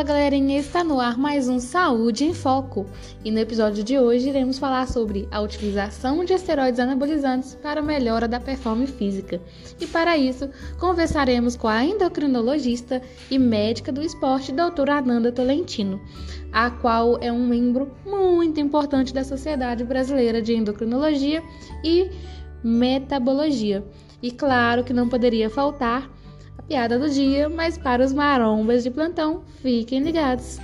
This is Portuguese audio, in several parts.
Fala galerinha, está no ar mais um Saúde em Foco e no episódio de hoje iremos falar sobre a utilização de esteroides anabolizantes para melhora da performance física. E para isso, conversaremos com a endocrinologista e médica do esporte, doutora Ananda Tolentino, a qual é um membro muito importante da Sociedade Brasileira de Endocrinologia e Metabologia. E claro que não poderia faltar piada do dia, mas para os marombas de plantão, fiquem ligados.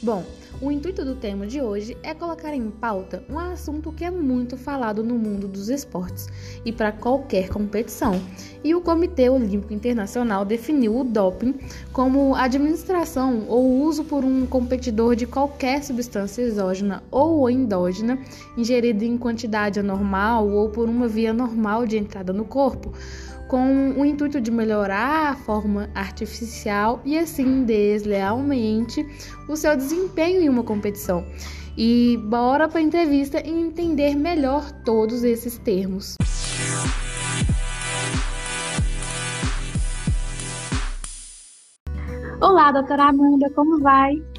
Bom, o intuito do tema de hoje é colocar em pauta um assunto que é muito falado no mundo dos esportes e para qualquer competição. E o Comitê Olímpico Internacional definiu o doping como administração ou uso por um competidor de qualquer substância exógena ou endógena ingerida em quantidade anormal ou por uma via normal de entrada no corpo com o intuito de melhorar a forma artificial e assim deslealmente o seu desempenho em uma competição. E bora para a entrevista e entender melhor todos esses termos. Olá, doutora Amanda, como vai?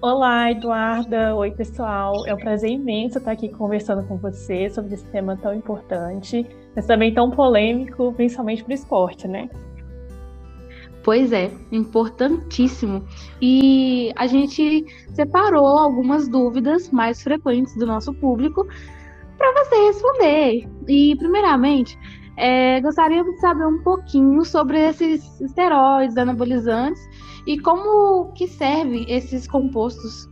Olá, Eduarda. Oi, pessoal. É um prazer imenso estar aqui conversando com você sobre esse tema tão importante mas também tão polêmico, principalmente para o esporte, né? Pois é, importantíssimo. E a gente separou algumas dúvidas mais frequentes do nosso público para você responder. E, primeiramente, é, gostaria de saber um pouquinho sobre esses esteroides anabolizantes e como que servem esses compostos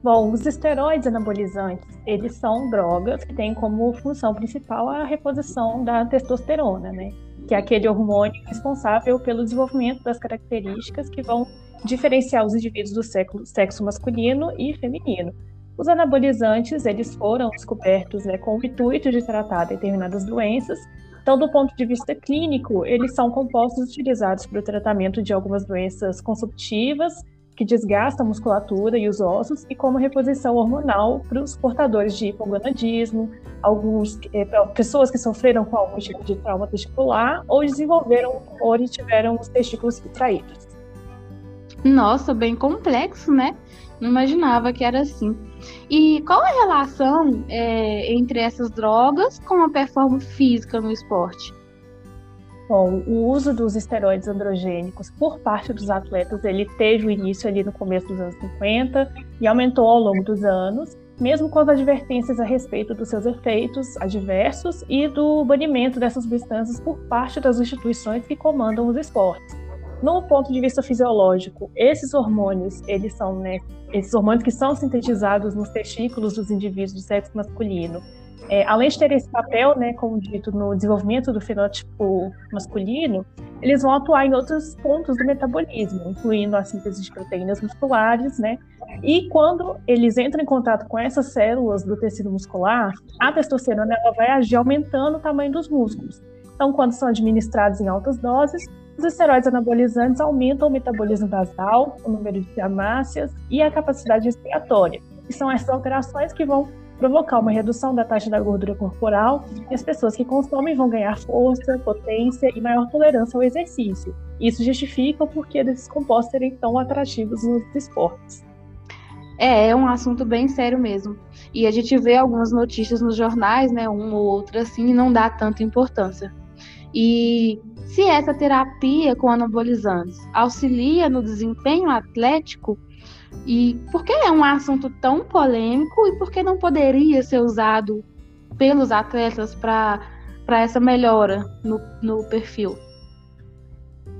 Bom, os esteroides anabolizantes, eles são drogas que têm como função principal a reposição da testosterona, né? Que é aquele hormônio responsável pelo desenvolvimento das características que vão diferenciar os indivíduos do sexo, sexo masculino e feminino. Os anabolizantes, eles foram descobertos né, com o intuito de tratar determinadas doenças. Então, do ponto de vista clínico, eles são compostos utilizados para o tratamento de algumas doenças consumptivas, que desgasta a musculatura e os ossos, e como reposição hormonal para os portadores de hipogonadismo, alguns, é, pessoas que sofreram com algum tipo de trauma testicular ou desenvolveram ou tiveram os testículos traídos. Nossa, bem complexo, né? Não imaginava que era assim. E qual a relação é, entre essas drogas com a performance física no esporte? Bom, o uso dos esteroides androgênicos por parte dos atletas, ele teve o início ali no começo dos anos 50 e aumentou ao longo dos anos, mesmo com as advertências a respeito dos seus efeitos adversos e do banimento dessas substâncias por parte das instituições que comandam os esportes. No ponto de vista fisiológico, esses hormônios, eles são, né, esses hormônios que são sintetizados nos testículos dos indivíduos do sexo masculino, é, além de ter esse papel, né, como dito, no desenvolvimento do fenótipo masculino, eles vão atuar em outros pontos do metabolismo, incluindo a síntese de proteínas musculares, né? E quando eles entram em contato com essas células do tecido muscular, a testosterona ela vai agir aumentando o tamanho dos músculos. Então, quando são administrados em altas doses, os esteroides anabolizantes aumentam o metabolismo basal, o número de amácias e a capacidade respiratória. E são essas alterações que vão provocar uma redução da taxa da gordura corporal e as pessoas que consomem vão ganhar força, potência e maior tolerância ao exercício. Isso justifica o porquê desses compostos serem tão atrativos nos esportes. É, é um assunto bem sério mesmo. E a gente vê algumas notícias nos jornais, né, uma ou outra assim, e não dá tanta importância. E se essa terapia com anabolizantes auxilia no desempenho atlético, e por que é um assunto tão polêmico e por que não poderia ser usado pelos atletas para essa melhora no, no perfil?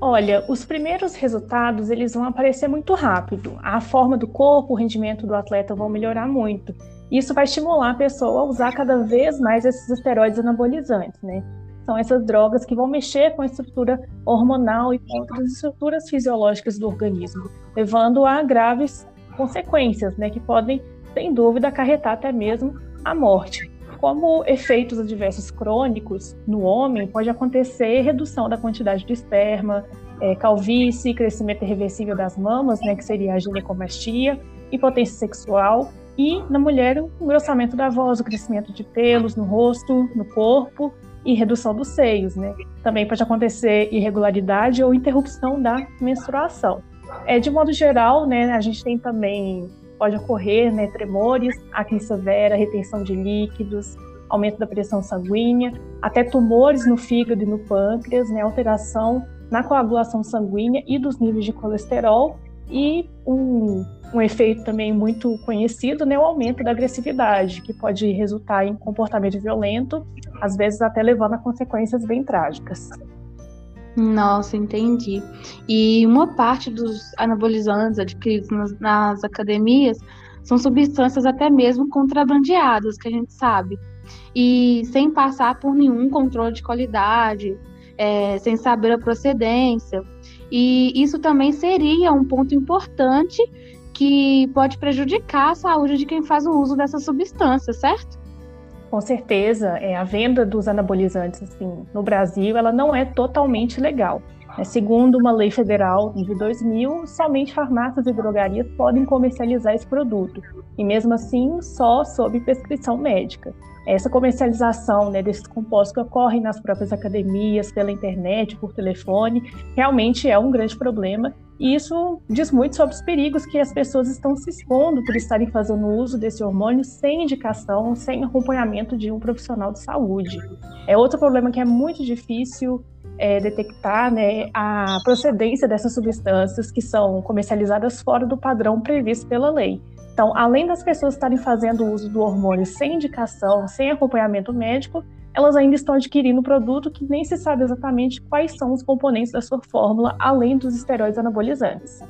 Olha, os primeiros resultados eles vão aparecer muito rápido. A forma do corpo, o rendimento do atleta vão melhorar muito. Isso vai estimular a pessoa a usar cada vez mais esses esteroides anabolizantes, né? São essas drogas que vão mexer com a estrutura hormonal e com outras estruturas fisiológicas do organismo, levando a graves consequências, né, que podem, sem dúvida, acarretar até mesmo a morte. Como efeitos adversos crônicos no homem, pode acontecer redução da quantidade de esperma, é, calvície, crescimento irreversível das mamas, né, que seria a ginecomastia, impotência sexual, e na mulher o engrossamento da voz, o crescimento de pelos no rosto, no corpo, e redução dos seios, né? Também pode acontecer irregularidade ou interrupção da menstruação. É, de modo geral, né, a gente tem também, pode ocorrer né, tremores, acne severa, retenção de líquidos, aumento da pressão sanguínea, até tumores no fígado e no pâncreas, né, alteração na coagulação sanguínea e dos níveis de colesterol e um, um efeito também muito conhecido, né, o aumento da agressividade, que pode resultar em comportamento violento, às vezes até levando a consequências bem trágicas. Nossa, entendi. E uma parte dos anabolizantes adquiridos nas, nas academias são substâncias até mesmo contrabandeadas, que a gente sabe, e sem passar por nenhum controle de qualidade, é, sem saber a procedência. E isso também seria um ponto importante que pode prejudicar a saúde de quem faz o uso dessa substância, certo? Com certeza, é, a venda dos anabolizantes assim, no Brasil ela não é totalmente legal. É, segundo uma lei federal de 2000, somente farmácias e drogarias podem comercializar esse produto, e mesmo assim só sob prescrição médica. Essa comercialização né, desses compostos que ocorrem nas próprias academias, pela internet, por telefone, realmente é um grande problema e isso diz muito sobre os perigos que as pessoas estão se expondo por estarem fazendo uso desse hormônio sem indicação, sem acompanhamento de um profissional de saúde. É outro problema que é muito difícil é, detectar né, a procedência dessas substâncias que são comercializadas fora do padrão previsto pela lei. Então, além das pessoas estarem fazendo uso do hormônio sem indicação, sem acompanhamento médico, elas ainda estão adquirindo produto que nem se sabe exatamente quais são os componentes da sua fórmula, além dos esteroides anabolizantes.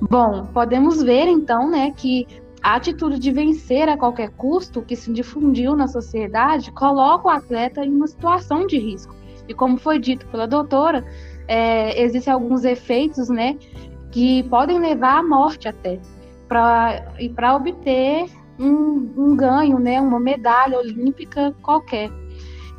Bom, podemos ver então, né, que a atitude de vencer a qualquer custo que se difundiu na sociedade coloca o atleta em uma situação de risco. E como foi dito pela doutora, é, existem alguns efeitos, né, que podem levar à morte até, pra, e para obter um, um ganho, né, uma medalha olímpica qualquer.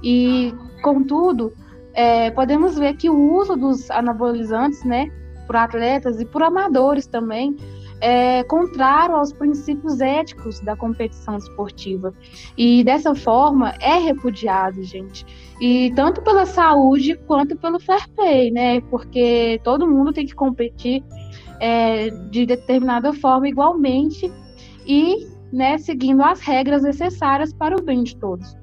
E, contudo, é, podemos ver que o uso dos anabolizantes, né, por atletas e por amadores também, é contrário aos princípios éticos da competição esportiva. E dessa forma é repudiado, gente. E tanto pela saúde quanto pelo fair play, né? Porque todo mundo tem que competir é, de determinada forma igualmente e né, seguindo as regras necessárias para o bem de todos.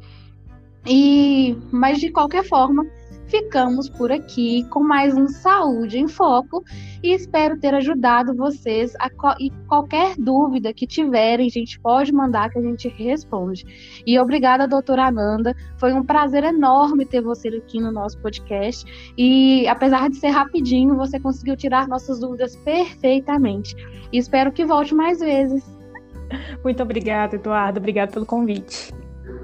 E, mas de qualquer forma, ficamos por aqui com mais um Saúde em Foco e espero ter ajudado vocês a e qualquer dúvida que tiverem, a gente pode mandar que a gente responde. E obrigada, doutora Ananda, foi um prazer enorme ter você aqui no nosso podcast e apesar de ser rapidinho, você conseguiu tirar nossas dúvidas perfeitamente. E espero que volte mais vezes. Muito obrigada, Eduardo, obrigada pelo convite.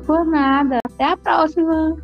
Por nada. Até a próxima.